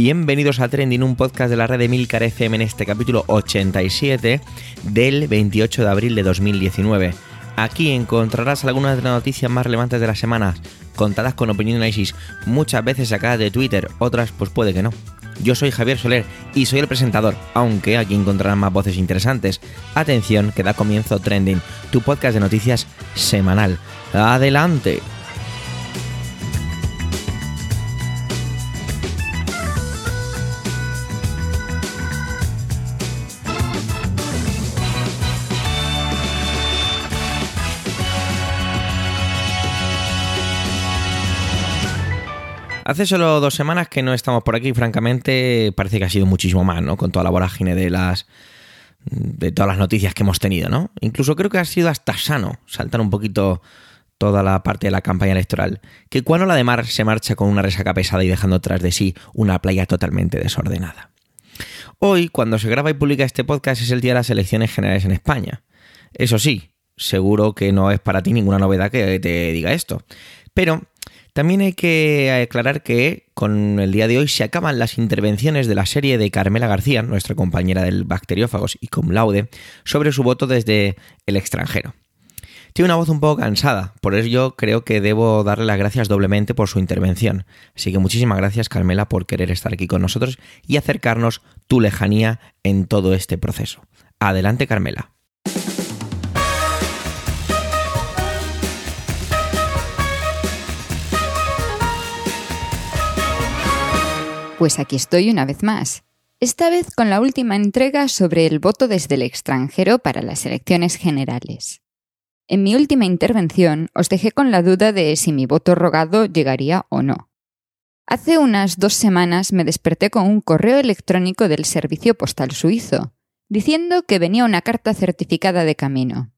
Bienvenidos a Trending, un podcast de la red de Milcar FM en este capítulo 87 del 28 de abril de 2019. Aquí encontrarás algunas de las noticias más relevantes de la semana, contadas con opinión análisis, muchas veces sacadas de Twitter, otras pues puede que no. Yo soy Javier Soler y soy el presentador, aunque aquí encontrarán más voces interesantes. Atención, que da comienzo Trending, tu podcast de noticias semanal. ¡Adelante! Hace solo dos semanas que no estamos por aquí, francamente, parece que ha sido muchísimo más, ¿no? Con toda la vorágine de las. de todas las noticias que hemos tenido, ¿no? Incluso creo que ha sido hasta sano saltar un poquito toda la parte de la campaña electoral. Que cuando la de Mar se marcha con una resaca pesada y dejando tras de sí una playa totalmente desordenada. Hoy, cuando se graba y publica este podcast, es el día de las elecciones generales en España. Eso sí, seguro que no es para ti ninguna novedad que te diga esto. Pero también hay que aclarar que con el día de hoy se acaban las intervenciones de la serie de Carmela García, nuestra compañera del Bacteriófagos y cum laude, sobre su voto desde el extranjero. Tiene una voz un poco cansada, por ello creo que debo darle las gracias doblemente por su intervención. Así que muchísimas gracias Carmela por querer estar aquí con nosotros y acercarnos tu lejanía en todo este proceso. Adelante Carmela. Pues aquí estoy una vez más. Esta vez con la última entrega sobre el voto desde el extranjero para las elecciones generales. En mi última intervención os dejé con la duda de si mi voto rogado llegaría o no. Hace unas dos semanas me desperté con un correo electrónico del Servicio Postal Suizo, diciendo que venía una carta certificada de camino.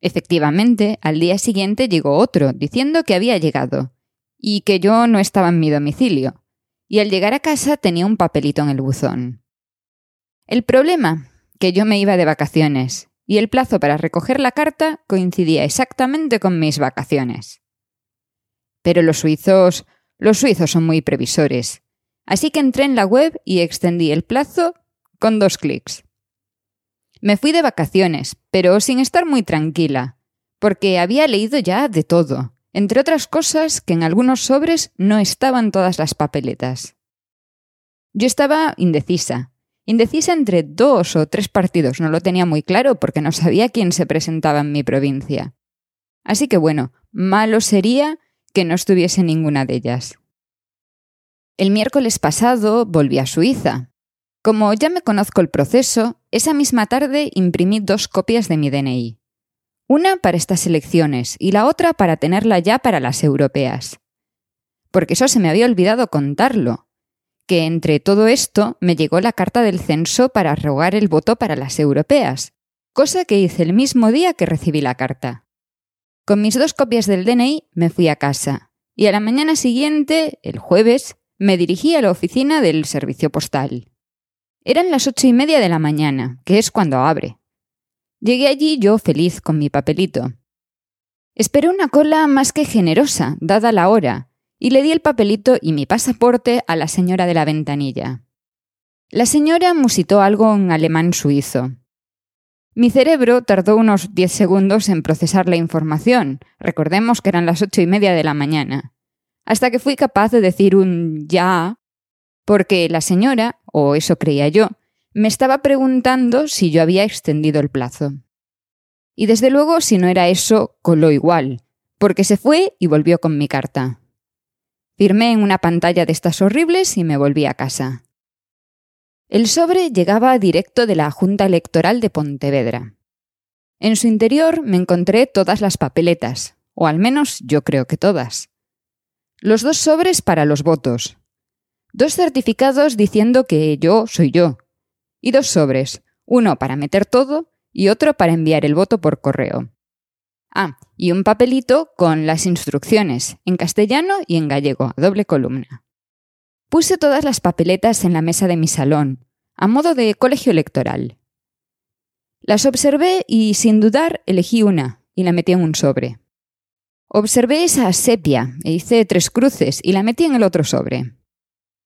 Efectivamente, al día siguiente llegó otro, diciendo que había llegado, y que yo no estaba en mi domicilio, y al llegar a casa tenía un papelito en el buzón. El problema, que yo me iba de vacaciones, y el plazo para recoger la carta coincidía exactamente con mis vacaciones. Pero los suizos, los suizos son muy previsores, así que entré en la web y extendí el plazo con dos clics. Me fui de vacaciones, pero sin estar muy tranquila, porque había leído ya de todo, entre otras cosas que en algunos sobres no estaban todas las papeletas. Yo estaba indecisa, indecisa entre dos o tres partidos, no lo tenía muy claro porque no sabía quién se presentaba en mi provincia. Así que bueno, malo sería que no estuviese ninguna de ellas. El miércoles pasado volví a Suiza. Como ya me conozco el proceso, esa misma tarde imprimí dos copias de mi DNI. Una para estas elecciones y la otra para tenerla ya para las europeas. Porque eso se me había olvidado contarlo, que entre todo esto me llegó la carta del censo para rogar el voto para las europeas, cosa que hice el mismo día que recibí la carta. Con mis dos copias del DNI me fui a casa, y a la mañana siguiente, el jueves, me dirigí a la oficina del servicio postal. Eran las ocho y media de la mañana, que es cuando abre. Llegué allí yo feliz con mi papelito. Esperé una cola más que generosa, dada la hora, y le di el papelito y mi pasaporte a la señora de la ventanilla. La señora musitó algo en alemán suizo. Mi cerebro tardó unos diez segundos en procesar la información, recordemos que eran las ocho y media de la mañana, hasta que fui capaz de decir un ya, porque la señora, o eso creía yo, me estaba preguntando si yo había extendido el plazo. Y desde luego, si no era eso, coló igual, porque se fue y volvió con mi carta. Firmé en una pantalla de estas horribles y me volví a casa. El sobre llegaba directo de la Junta Electoral de Pontevedra. En su interior me encontré todas las papeletas, o al menos yo creo que todas. Los dos sobres para los votos. Dos certificados diciendo que yo soy yo, y dos sobres, uno para meter todo y otro para enviar el voto por correo. Ah, y un papelito con las instrucciones, en castellano y en gallego, a doble columna. Puse todas las papeletas en la mesa de mi salón, a modo de colegio electoral. Las observé y, sin dudar, elegí una y la metí en un sobre. Observé esa sepia e hice tres cruces y la metí en el otro sobre.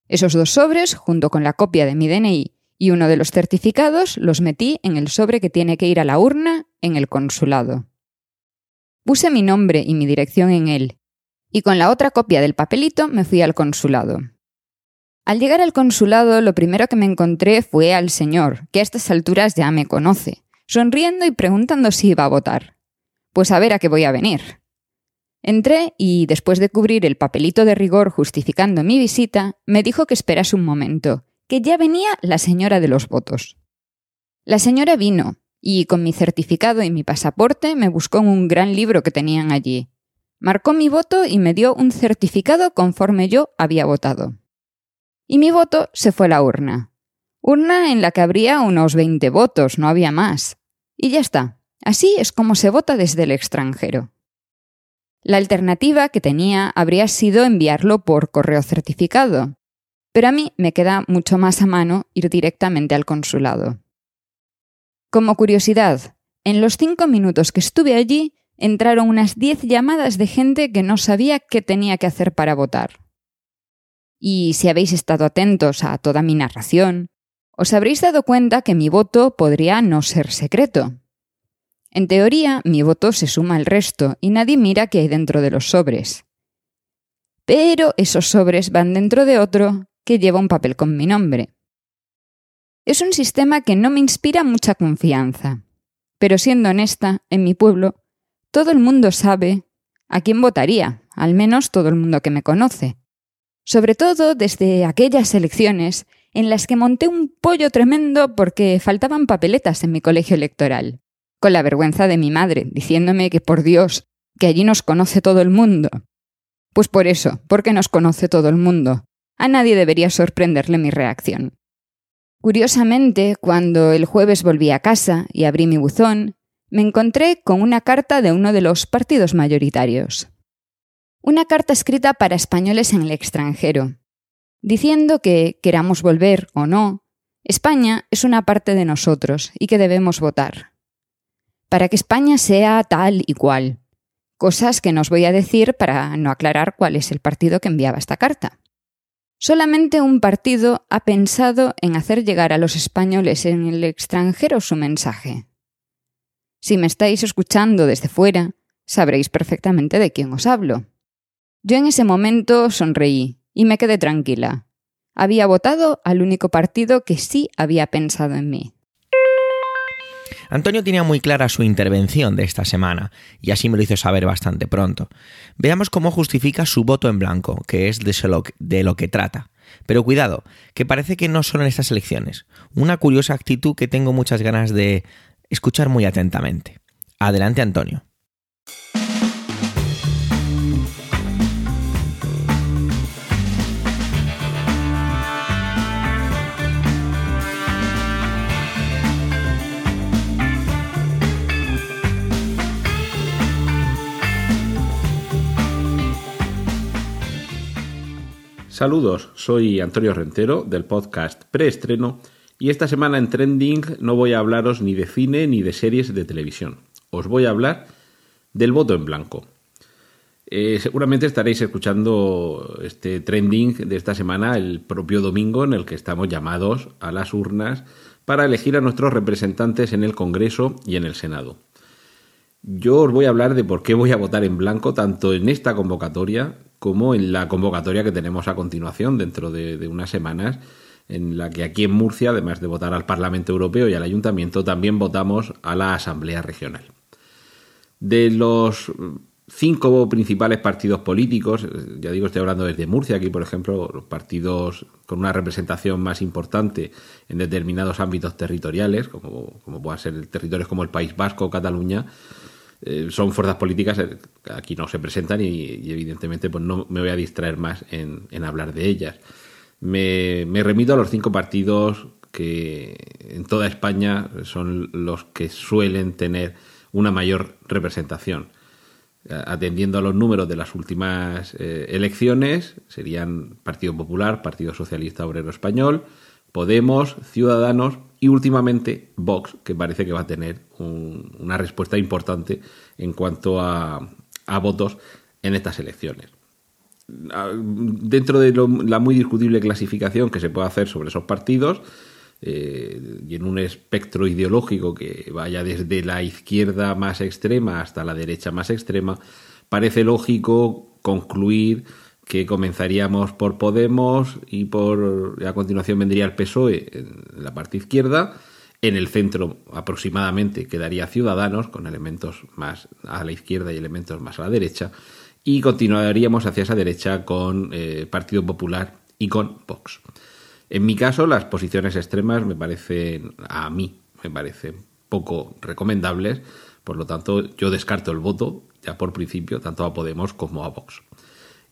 Esos dos sobres, junto con la copia de mi DNI y uno de los certificados, los metí en el sobre que tiene que ir a la urna en el consulado. Puse mi nombre y mi dirección en él, y con la otra copia del papelito me fui al consulado. Al llegar al consulado, lo primero que me encontré fue al señor, que a estas alturas ya me conoce, sonriendo y preguntando si iba a votar. Pues a ver a qué voy a venir. Entré y, después de cubrir el papelito de rigor justificando mi visita, me dijo que esperase un momento, que ya venía la señora de los votos. La señora vino, y con mi certificado y mi pasaporte me buscó en un gran libro que tenían allí. Marcó mi voto y me dio un certificado conforme yo había votado. Y mi voto se fue a la urna. Urna en la que habría unos 20 votos, no había más. Y ya está. Así es como se vota desde el extranjero. La alternativa que tenía habría sido enviarlo por correo certificado, pero a mí me queda mucho más a mano ir directamente al consulado. Como curiosidad, en los cinco minutos que estuve allí entraron unas diez llamadas de gente que no sabía qué tenía que hacer para votar. Y si habéis estado atentos a toda mi narración, os habréis dado cuenta que mi voto podría no ser secreto. En teoría, mi voto se suma al resto y nadie mira qué hay dentro de los sobres. Pero esos sobres van dentro de otro que lleva un papel con mi nombre. Es un sistema que no me inspira mucha confianza. Pero siendo honesta, en mi pueblo, todo el mundo sabe a quién votaría, al menos todo el mundo que me conoce. Sobre todo desde aquellas elecciones en las que monté un pollo tremendo porque faltaban papeletas en mi colegio electoral con la vergüenza de mi madre, diciéndome que por Dios, que allí nos conoce todo el mundo. Pues por eso, porque nos conoce todo el mundo. A nadie debería sorprenderle mi reacción. Curiosamente, cuando el jueves volví a casa y abrí mi buzón, me encontré con una carta de uno de los partidos mayoritarios. Una carta escrita para españoles en el extranjero, diciendo que, queramos volver o no, España es una parte de nosotros y que debemos votar para que España sea tal y cual. Cosas que no os voy a decir para no aclarar cuál es el partido que enviaba esta carta. Solamente un partido ha pensado en hacer llegar a los españoles en el extranjero su mensaje. Si me estáis escuchando desde fuera, sabréis perfectamente de quién os hablo. Yo en ese momento sonreí y me quedé tranquila. Había votado al único partido que sí había pensado en mí. Antonio tenía muy clara su intervención de esta semana, y así me lo hizo saber bastante pronto. Veamos cómo justifica su voto en blanco, que es de lo que trata. Pero cuidado, que parece que no solo en estas elecciones. Una curiosa actitud que tengo muchas ganas de escuchar muy atentamente. Adelante, Antonio. Saludos, soy Antonio Rentero del podcast Preestreno y esta semana en Trending no voy a hablaros ni de cine ni de series de televisión. Os voy a hablar del voto en blanco. Eh, seguramente estaréis escuchando este trending de esta semana el propio domingo en el que estamos llamados a las urnas para elegir a nuestros representantes en el Congreso y en el Senado. Yo os voy a hablar de por qué voy a votar en blanco tanto en esta convocatoria como en la convocatoria que tenemos a continuación dentro de, unas semanas, en la que aquí en Murcia, además de votar al Parlamento Europeo y al Ayuntamiento, también votamos a la Asamblea Regional. De los cinco principales partidos políticos, ya digo, estoy hablando desde Murcia, aquí por ejemplo, los partidos con una representación más importante en determinados ámbitos territoriales, como, como puedan ser territorios como el País Vasco o Cataluña, eh, son fuerzas políticas que eh, aquí no se presentan y, evidentemente pues no me voy a distraer más en, hablar de ellas. Me, remito a los cinco partidos que en toda España son los que suelen tener una mayor representación. Atendiendo a los números de las últimas eh, elecciones, serían Partido Popular, Partido Socialista Obrero Español, Podemos, Ciudadanos y últimamente Vox, que parece que va a tener una respuesta importante en cuanto a, votos en estas elecciones. dentro de la muy discutible clasificación que se puede hacer sobre esos partidos, eh, y en un espectro ideológico que vaya desde la izquierda más extrema hasta la derecha más extrema, parece lógico concluir que comenzaríamos por Podemos y por a continuación vendría el PSOE en la parte izquierda. En el centro aproximadamente quedaría Ciudadanos con elementos más a la izquierda y elementos más a la derecha. Y continuaríamos hacia esa derecha con eh, Partido Popular y con Vox. En mi caso, las posiciones extremas me parecen, a mí, me parecen poco recomendables. Por lo tanto, yo descarto el voto, ya por principio, tanto a Podemos como a Vox.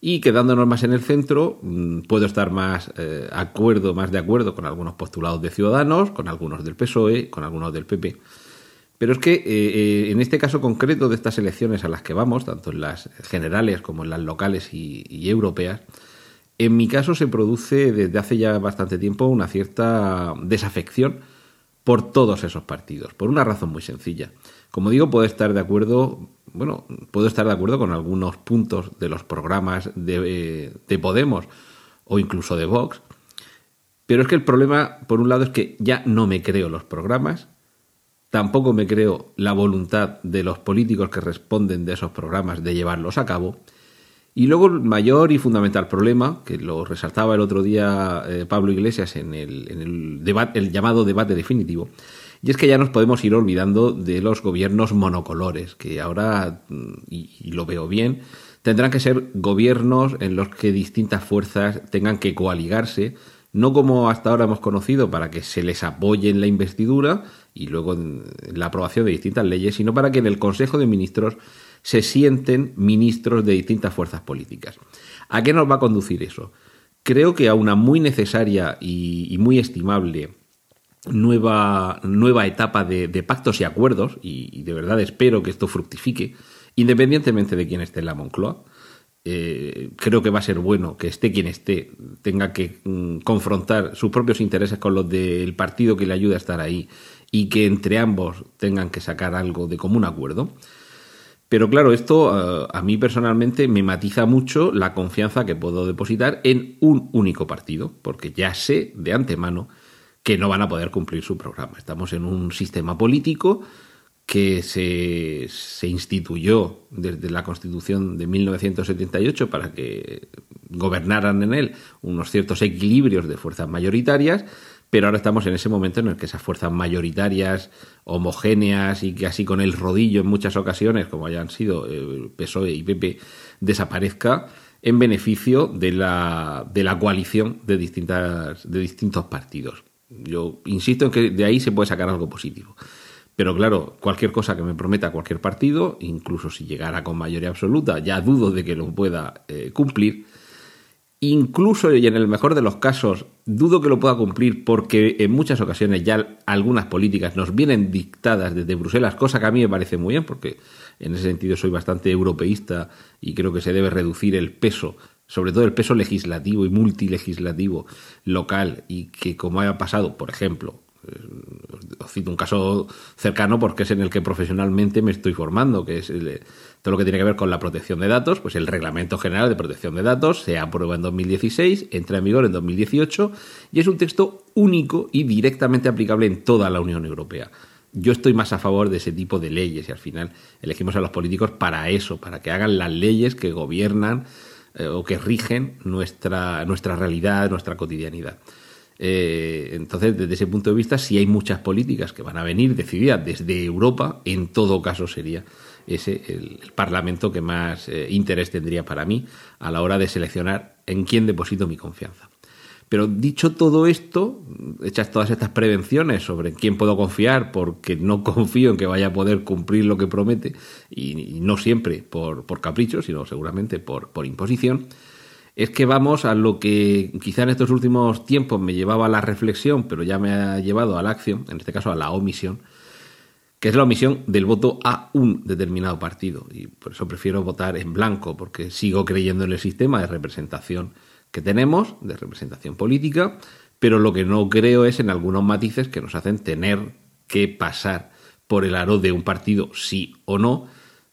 Y quedándonos más en el centro, mm, puedo estar más, eh, acuerdo, más de acuerdo con algunos postulados de Ciudadanos, con algunos del PSOE, con algunos del PP. Pero es que eh, eh, en este caso concreto de estas elecciones a las que vamos, tanto en las generales como en las locales y europeas, en mi caso se produce desde hace ya bastante tiempo una cierta desafección por todos esos partidos, por una razón muy sencilla. Como digo, puedo estar de acuerdo, bueno, puedo estar de acuerdo con algunos puntos de los programas de, de Podemos o incluso de Vox, pero es que el problema, por un lado, es que ya no me creo los programas, tampoco me creo la voluntad de los políticos que responden de esos programas de llevarlos a cabo, y luego el mayor y fundamental problema, que lo resaltaba el otro día eh, Pablo Iglesias en, el, en el, el llamado debate definitivo, y es que ya nos podemos ir olvidando de los gobiernos monocolores, que ahora, mm, y, lo veo bien, tendrán que ser gobiernos en los que distintas fuerzas tengan que coaligarse, no como hasta ahora hemos conocido, para que se les apoye en la investidura y luego en la aprobación de distintas leyes, sino para que en el Consejo de Ministros se sienten ministros de distintas fuerzas políticas. ¿A qué nos va a conducir eso? Creo que a una muy necesaria y, muy estimable nueva, nueva etapa de, pactos y acuerdos, y, de verdad espero que esto fructifique, independientemente de quién esté en la Moncloa. Eh, creo que va a ser bueno que esté quien esté, tenga que mm, confrontar sus propios intereses con los del partido que le ayuda a estar ahí y que entre ambos tengan que sacar algo de común acuerdo. Pero claro, esto eh, a mí personalmente me matiza mucho la confianza que puedo depositar en un único partido, porque ya sé de antemano que no van a poder cumplir su programa. Estamos en un sistema político que se, se instituyó desde la Constitución de 1978 para que gobernaran en él unos ciertos equilibrios de fuerzas mayoritarias, pero ahora estamos en ese momento en el que esas fuerzas mayoritarias, homogéneas y que así con el rodillo en muchas ocasiones, como hayan sido eh, PSOE y PP, desaparezca en beneficio de la, de la coalición de, distintas, de distintos partidos. Yo insisto en que de ahí se puede sacar algo positivo. Pero claro, cualquier cosa que me prometa cualquier partido, incluso si llegara con mayoría absoluta, ya dudo de que lo pueda eh, cumplir Incluso y en el mejor de los casos, dudo que lo pueda cumplir porque en muchas ocasiones ya algunas políticas nos vienen dictadas desde Bruselas, cosa que a mí me parece muy bien porque en ese sentido soy bastante europeísta y creo que se debe reducir el peso, sobre todo el peso legislativo y multilegislativo local y que como haya pasado, por ejemplo, os cito un caso cercano porque es en el que profesionalmente me estoy formando, que es todo lo que tiene que ver con la protección de datos, pues el Reglamento General de Protección de Datos se aprueba en 2016, entra en vigor en 2018 y es un texto único y directamente aplicable en toda la Unión Europea. Yo estoy más a favor de ese tipo de leyes y al final elegimos a los políticos para eso, para que hagan las leyes que gobiernan eh, o que rigen nuestra, nuestra realidad, nuestra cotidianidad. Eh, entonces, desde ese punto de vista, si hay muchas políticas que van a venir decididas desde Europa, en todo caso sería ese el, Parlamento que más eh, interés tendría para mí a la hora de seleccionar en quién deposito mi confianza. Pero dicho todo esto, hechas todas estas prevenciones sobre quién puedo confiar, porque no confío en que vaya a poder cumplir lo que promete, y, no siempre por, por, capricho, sino seguramente por, por imposición, es que vamos a lo que quizá en estos últimos tiempos me llevaba a la reflexión, pero ya me ha llevado a la acción, en este caso a la omisión, que es la omisión del voto a un determinado partido. Y por eso prefiero votar en blanco, porque sigo creyendo en el sistema de representación que tenemos, de representación política, pero lo que no creo es en algunos matices que nos hacen tener que pasar por el aro de un partido sí o no,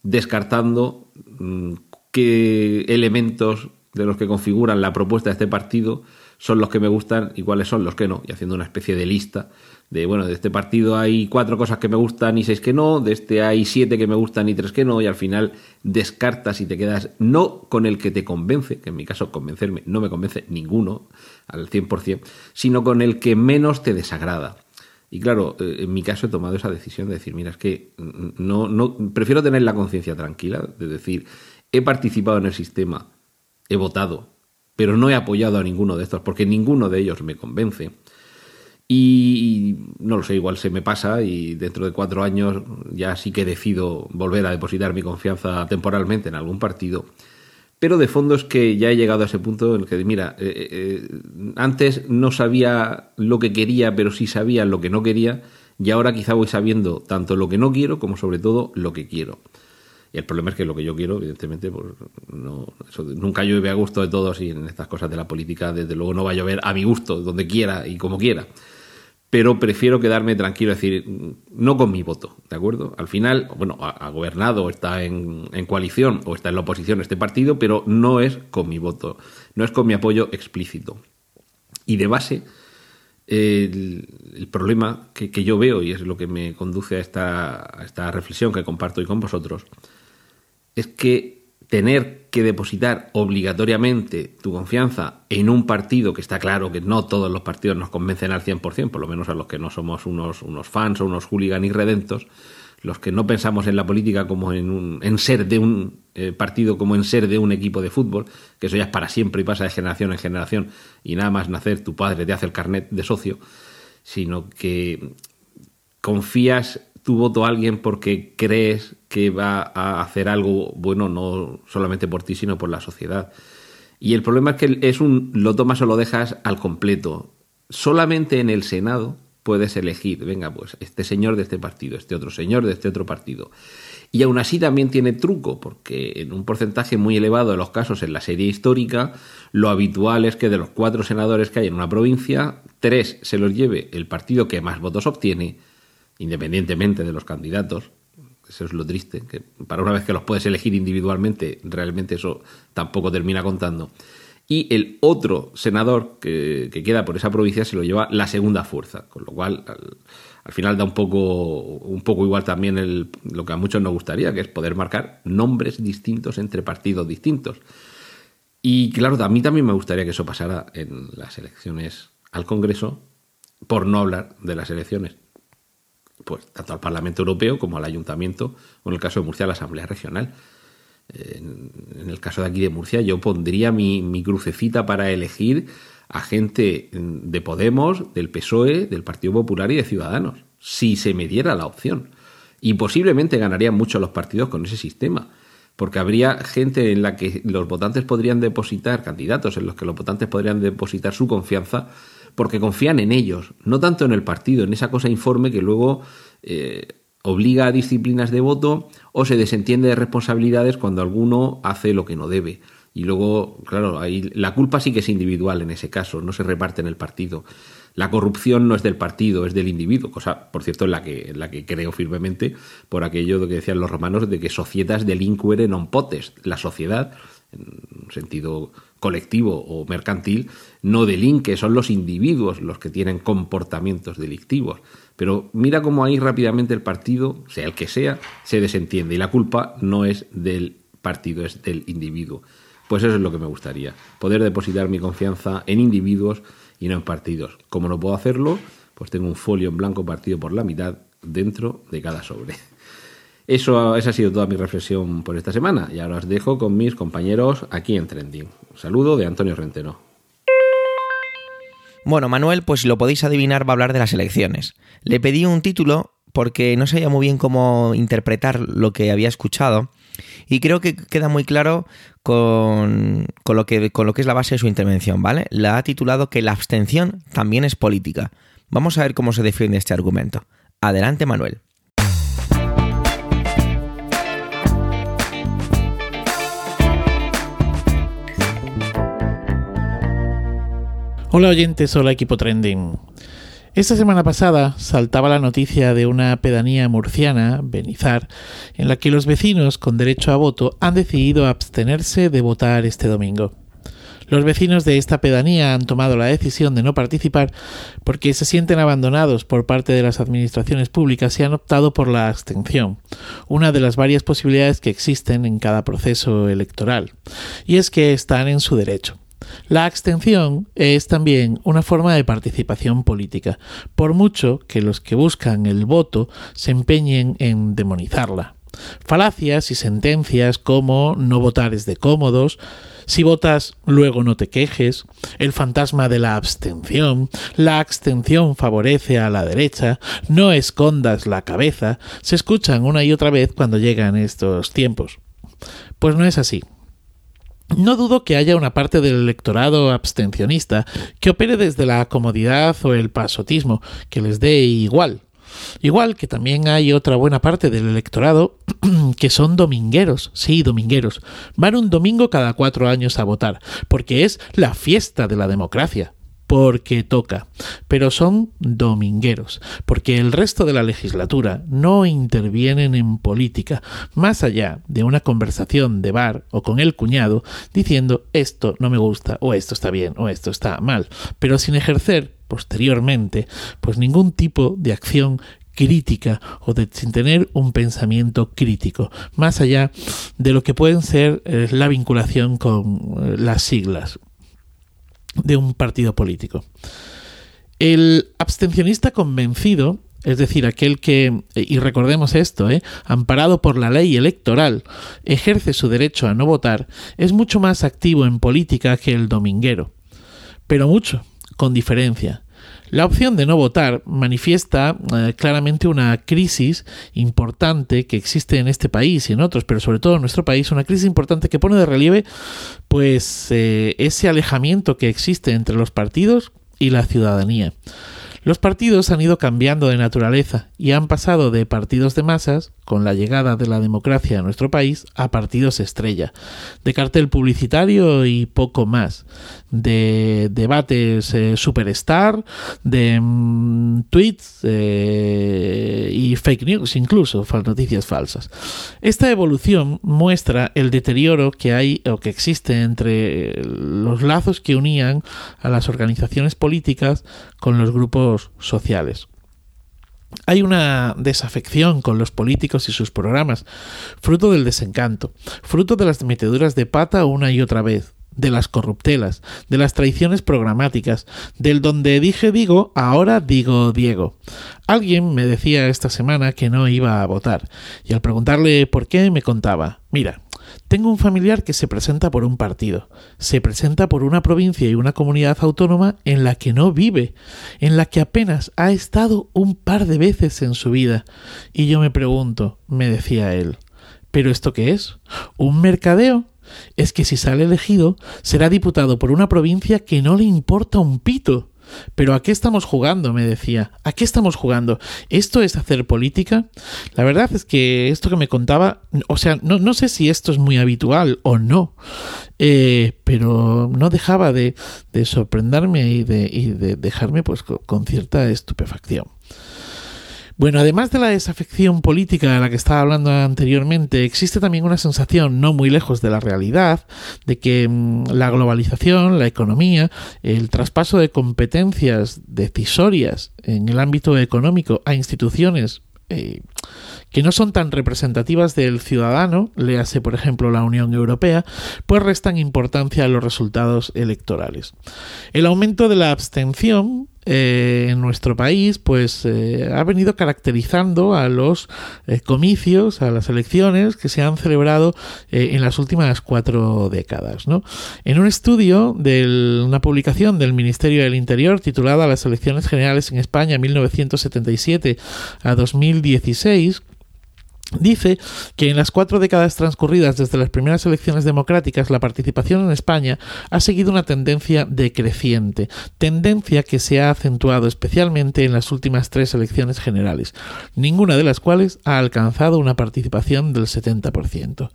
descartando mm, qué elementos de los que configuran la propuesta de este partido son los que me gustan y cuáles son los que no, y haciendo una especie de lista de, bueno, de este partido hay cuatro cosas que me gustan y seis que no, de este hay siete que me gustan y tres que no, y al final descartas y te quedas no con el que te convence, que en mi caso convencerme no me convence ninguno al 100%, sino con el que menos te desagrada. Y claro, eh, en mi caso he tomado esa decisión de decir, mira, es que no, no prefiero tener la conciencia tranquila, de decir, he participado en el sistema, he votado, pero no he apoyado a ninguno de estos, porque ninguno de ellos me convence. Y no lo sé, igual se me pasa y dentro de cuatro años ya sí que decido volver a depositar mi confianza temporalmente en algún partido. Pero de fondo es que ya he llegado a ese punto en el que, mira, eh, eh, eh, antes no sabía lo que quería, pero sí sabía lo que no quería, y ahora quizá voy sabiendo tanto lo que no quiero como sobre todo lo que quiero. Y el problema es que lo que yo quiero, evidentemente, pues no, nunca llueve a gusto de todos y en estas cosas de la política, desde luego, no va a llover a mi gusto, donde quiera y como quiera. Pero prefiero quedarme tranquilo, es decir, no con mi voto, ¿de acuerdo? Al final, bueno, ha, gobernado, está en, coalición o está en la oposición este partido, pero no es con mi voto, no es con mi apoyo explícito. Y de base, el, problema que, yo veo, y es lo que me conduce a esta, a esta reflexión que comparto hoy con vosotros, es que tener que depositar obligatoriamente tu confianza en un partido que está claro que no todos los partidos nos convencen al 100%, por lo menos a los que no somos unos, unos fans o unos hooligans redentos, los que no pensamos en la política como en, un, en ser de un eh, partido, como en ser de un equipo de fútbol, que eso ya es para siempre y pasa de generación en generación, y nada más nacer tu padre te hace el carnet de socio, sino que confías tu voto a alguien porque crees que va a hacer algo bueno no solamente por ti, sino por la sociedad. Y el problema es que es un lo tomas o lo dejas al completo. Solamente en el Senado puedes elegir, venga, pues este señor de este partido, este otro señor de este otro partido. Y aún así también tiene truco, porque en un porcentaje muy elevado de los casos en la serie histórica, lo habitual es que de los cuatro senadores que hay en una provincia, tres se los lleve el partido que más votos obtiene independientemente de los candidatos. Eso es lo triste, que para una vez que los puedes elegir individualmente, realmente eso tampoco termina contando. Y el otro senador que, queda por esa provincia se lo lleva la segunda fuerza, con lo cual al, final da un poco, un poco igual también el, lo que a muchos nos gustaría, que es poder marcar nombres distintos entre partidos distintos. Y claro, a mí también me gustaría que eso pasara en las elecciones al Congreso, por no hablar de las elecciones pues tanto al Parlamento Europeo como al Ayuntamiento, o en el caso de Murcia, a la Asamblea Regional. En, el caso de aquí de Murcia, yo pondría mi, mi, crucecita para elegir a gente de Podemos, del PSOE, del Partido Popular y de Ciudadanos, si se me diera la opción. Y posiblemente ganarían mucho los partidos con ese sistema, porque habría gente en la que los votantes podrían depositar, candidatos en los que los votantes podrían depositar su confianza porque confían en ellos, no tanto en el partido, en esa cosa informe que luego eh, obliga a disciplinas de voto o se desentiende de responsabilidades cuando alguno hace lo que no debe. Y luego, claro, ahí la culpa sí que es individual en ese caso, no se reparte en el partido. La corrupción no es del partido, es del individuo, cosa, por cierto, en la que, en la que creo firmemente por aquello que decían los romanos de que societas delinquere non potest. La sociedad, en sentido colectivo o mercantil, no delinque, son los individuos los que tienen comportamientos delictivos. Pero mira cómo ahí rápidamente el partido, sea el que sea, se desentiende y la culpa no es del partido, es del individuo. Pues eso es lo que me gustaría, poder depositar mi confianza en individuos y no en partidos. Como no puedo hacerlo, pues tengo un folio en blanco partido por la mitad dentro de cada sobre. Eso, esa ha sido toda mi reflexión por esta semana y ahora os dejo con mis compañeros aquí en Trending. Un saludo de Antonio Rentero. Bueno, Manuel, pues lo podéis adivinar, va a hablar de las elecciones. Le pedí un título porque no sabía muy bien cómo interpretar lo que había escuchado y creo que queda muy claro con, con, lo que, con lo que es la base de su intervención, ¿vale? La ha titulado que la abstención también es política. Vamos a ver cómo se defiende este argumento. Adelante, Manuel. Hola oyentes, hola equipo trending. Esta semana pasada saltaba la noticia de una pedanía murciana, Benizar, en la que los vecinos con derecho a voto han decidido abstenerse de votar este domingo. Los vecinos de esta pedanía han tomado la decisión de no participar porque se sienten abandonados por parte de las administraciones públicas y han optado por la abstención, una de las varias posibilidades que existen en cada proceso electoral. Y es que están en su derecho. La abstención es también una forma de participación política, por mucho que los que buscan el voto se empeñen en demonizarla. Falacias y sentencias como no votar es de cómodos, si votas luego no te quejes, el fantasma de la abstención, la abstención favorece a la derecha, no escondas la cabeza, se escuchan una y otra vez cuando llegan estos tiempos. Pues no es así. No dudo que haya una parte del electorado abstencionista que opere desde la comodidad o el pasotismo, que les dé igual. Igual que también hay otra buena parte del electorado que son domingueros, sí, domingueros. Van un domingo cada cuatro años a votar, porque es la fiesta de la democracia porque toca, pero son domingueros, porque el resto de la legislatura no intervienen en política, más allá de una conversación de bar o con el cuñado diciendo esto no me gusta o esto está bien o esto está mal, pero sin ejercer posteriormente pues ningún tipo de acción crítica o de, sin tener un pensamiento crítico, más allá de lo que pueden ser eh, la vinculación con eh, las siglas de un partido político. El abstencionista convencido, es decir, aquel que, y recordemos esto, ¿eh? amparado por la ley electoral, ejerce su derecho a no votar, es mucho más activo en política que el dominguero. Pero mucho, con diferencia. La opción de no votar manifiesta eh, claramente una crisis importante que existe en este país y en otros, pero sobre todo en nuestro país, una crisis importante que pone de relieve pues eh, ese alejamiento que existe entre los partidos y la ciudadanía. Los partidos han ido cambiando de naturaleza y han pasado de partidos de masas, con la llegada de la democracia a nuestro país, a partidos estrella, de cartel publicitario y poco más, de debates eh, superstar, de mm, tweets eh, y fake news incluso, noticias falsas. Esta evolución muestra el deterioro que hay o que existe entre los lazos que unían a las organizaciones políticas con los grupos sociales. Hay una desafección con los políticos y sus programas, fruto del desencanto, fruto de las meteduras de pata una y otra vez, de las corruptelas, de las traiciones programáticas, del donde dije digo, ahora digo Diego. Alguien me decía esta semana que no iba a votar, y al preguntarle por qué me contaba, mira, tengo un familiar que se presenta por un partido, se presenta por una provincia y una comunidad autónoma en la que no vive, en la que apenas ha estado un par de veces en su vida. Y yo me pregunto, me decía él, ¿pero esto qué es? ¿Un mercadeo? Es que si sale elegido, será diputado por una provincia que no le importa un pito. Pero ¿a qué estamos jugando? me decía. ¿A qué estamos jugando? ¿Esto es hacer política? La verdad es que esto que me contaba, o sea, no, sé si esto es muy habitual o no, eh, pero no dejaba de, sorprenderme y de, y de dejarme pues con cierta estupefacción. Bueno, además de la desafección política de la que estaba hablando anteriormente, existe también una sensación no muy lejos de la realidad de que mm, la globalización, la economía, el traspaso de competencias decisorias en el ámbito económico a instituciones eh, que no son tan representativas del ciudadano, léase por ejemplo la Unión Europea, pues restan importancia a los resultados electorales. El aumento de la abstención eh, en nuestro país pues eh, ha venido caracterizando a los eh, comicios, a las elecciones que se han celebrado en las últimas cuatro décadas. ¿no? En un estudio de una publicación del Ministerio del Interior titulada Las elecciones generales en España 1977 a 2016, Dice que en las cuatro décadas transcurridas desde las primeras elecciones democráticas, la participación en España ha seguido una tendencia decreciente, tendencia que se ha acentuado especialmente en las últimas tres elecciones generales, ninguna de las cuales ha alcanzado una participación del 70%.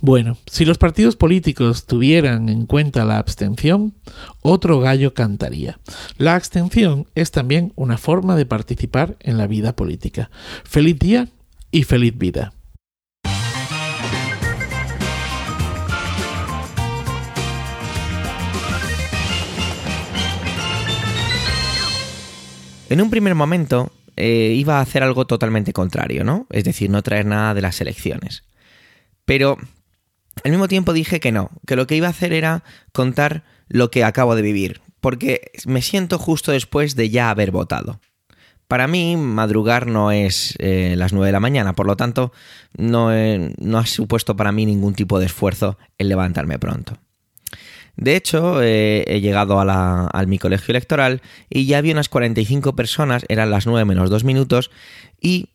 Bueno, si los partidos políticos tuvieran en cuenta la abstención, otro gallo cantaría. La abstención es también una forma de participar en la vida política. Feliz día y feliz vida. En un primer momento eh, iba a hacer algo totalmente contrario, ¿no? Es decir, no traer nada de las elecciones. Pero al mismo tiempo dije que no, que lo que iba a hacer era contar lo que acabo de vivir, porque me siento justo después de ya haber votado. Para mí, madrugar no es eh, las 9 de la mañana, por lo tanto, no, no ha supuesto para mí ningún tipo de esfuerzo el levantarme pronto. De hecho, eh, he llegado a, al mi colegio electoral y ya había unas 45 personas, eran las 9 menos 2 minutos, y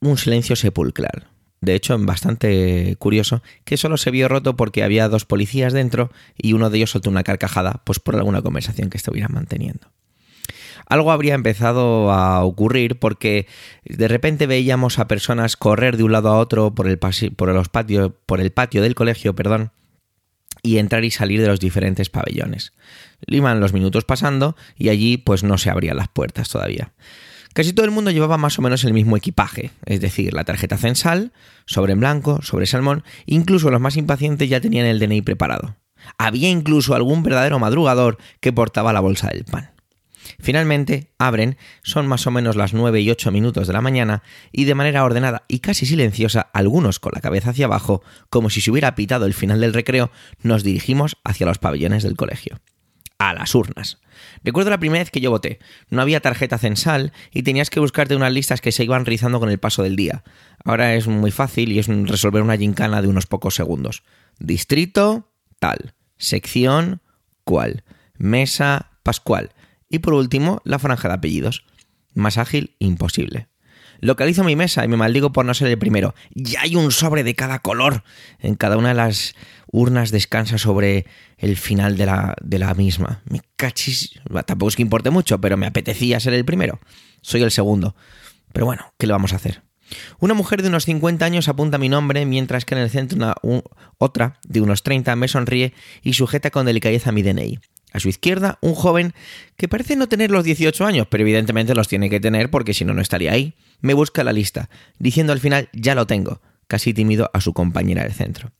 un silencio sepulcral. De hecho, bastante curioso, que solo se vio roto porque había dos policías dentro y uno de ellos soltó una carcajada, pues por alguna conversación que estuvieran manteniendo. Algo habría empezado a ocurrir porque de repente veíamos a personas correr de un lado a otro por el, por los patios, por el patio del colegio, perdón, y entrar y salir de los diferentes pabellones. Iban los minutos pasando y allí pues no se abrían las puertas todavía. Casi todo el mundo llevaba más o menos el mismo equipaje, es decir, la tarjeta censal, sobre en blanco, sobre salmón, incluso los más impacientes ya tenían el DNI preparado. Había incluso algún verdadero madrugador que portaba la bolsa del pan. Finalmente, abren, son más o menos las 9 y 8 minutos de la mañana, y de manera ordenada y casi silenciosa, algunos con la cabeza hacia abajo, como si se hubiera pitado el final del recreo, nos dirigimos hacia los pabellones del colegio. A las urnas. Recuerdo la primera vez que yo voté. No había tarjeta censal y tenías que buscarte unas listas que se iban rizando con el paso del día. Ahora es muy fácil y es resolver una gincana de unos pocos segundos. Distrito, tal. Sección, cual. Mesa, pascual y por último, la franja de apellidos. Más ágil, imposible. Localizo mi mesa y me maldigo por no ser el primero. Ya hay un sobre de cada color. En cada una de las urnas descansa sobre el final de la, de la misma. Mi cachis. Tampoco es que importe mucho, pero me apetecía ser el primero. Soy el segundo. Pero bueno, ¿qué le vamos a hacer? Una mujer de unos 50 años apunta mi nombre, mientras que en el centro una, otra, de unos 30, me sonríe y sujeta con delicadeza mi DNI. A su izquierda, un joven que parece no tener los 18 años, pero evidentemente los tiene que tener porque si no, no estaría ahí. Me busca la lista, diciendo al final, ya lo tengo, casi tímido a su compañera del centro.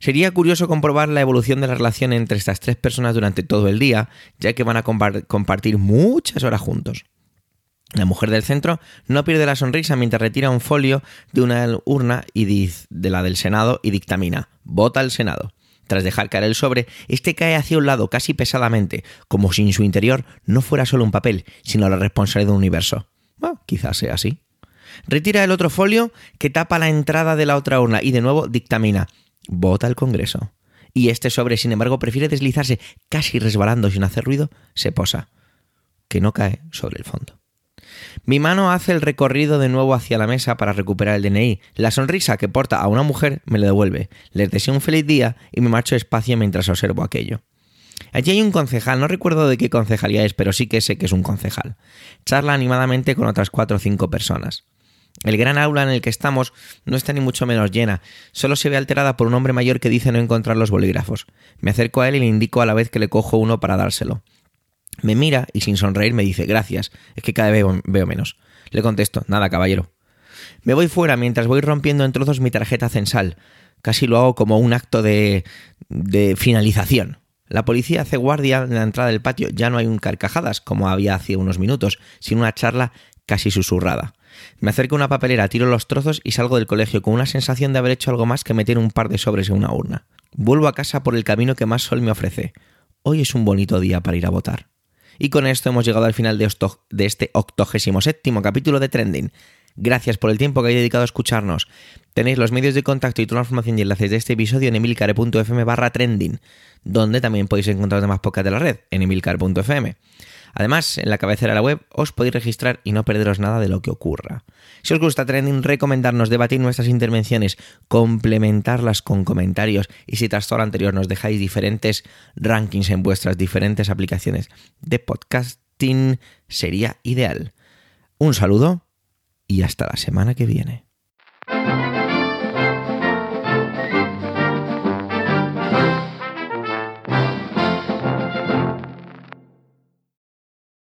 Sería curioso comprobar la evolución de la relación entre estas tres personas durante todo el día, ya que van a compartir muchas horas juntos. La mujer del centro no pierde la sonrisa mientras retira un folio de una urna y de la del Senado y dictamina, vota al Senado. Tras dejar caer el sobre, este cae hacia un lado casi pesadamente, como si en su interior no fuera solo un papel, sino la responsabilidad de un universo. quizás sea así. Retira el otro folio que tapa la entrada de la otra urna y de nuevo dictamina. Vota al Congreso. Y este sobre, sin embargo, prefiere deslizarse casi resbalando sin hacer ruido, se posa, que no cae sobre el fondo. Mi mano hace el recorrido de nuevo hacia la mesa para recuperar el DNI. La sonrisa que porta a una mujer me lo devuelve. Les deseo un feliz día y me marcho despacio mientras observo aquello. Allí hay un concejal, no recuerdo de qué concejalía es, pero sí que sé que es un concejal. Charla animadamente con otras cuatro o cinco personas. El gran aula en el que estamos no está ni mucho menos llena, solo se ve alterada por un hombre mayor que dice no encontrar los bolígrafos. Me acerco a él y le indico a la vez que le cojo uno para dárselo. Me mira y sin sonreír me dice, gracias, es que cada vez veo, menos. Le contesto, nada, caballero. Me voy fuera mientras voy rompiendo en trozos mi tarjeta censal. Casi lo hago como un acto de, de finalización. La policía hace guardia en la entrada del patio. Ya no hay un carcajadas como había hace unos minutos, sino una charla casi susurrada. Me acerco a una papelera, tiro los trozos y salgo del colegio con una sensación de haber hecho algo más que meter un par de sobres en una urna. Vuelvo a casa por el camino que más sol me ofrece. Hoy es un bonito día para ir a votar. Y con esto hemos llegado al final de, este octogésimo séptimo capítulo de Trending. Gracias por el tiempo que habéis dedicado a escucharnos. Tenéis los medios de contacto y toda la información y enlaces de este episodio en emilcare.fm barra trending, donde también podéis encontrar demás podcasts de la red, en emilcare.fm. Además, en la cabecera de la web os podéis registrar y no perderos nada de lo que ocurra. Si os gusta Trending, recomendarnos debatir nuestras intervenciones, complementarlas con comentarios y si tras todo lo anterior nos dejáis diferentes rankings en vuestras diferentes aplicaciones de podcasting, sería ideal. Un saludo y hasta la semana que viene.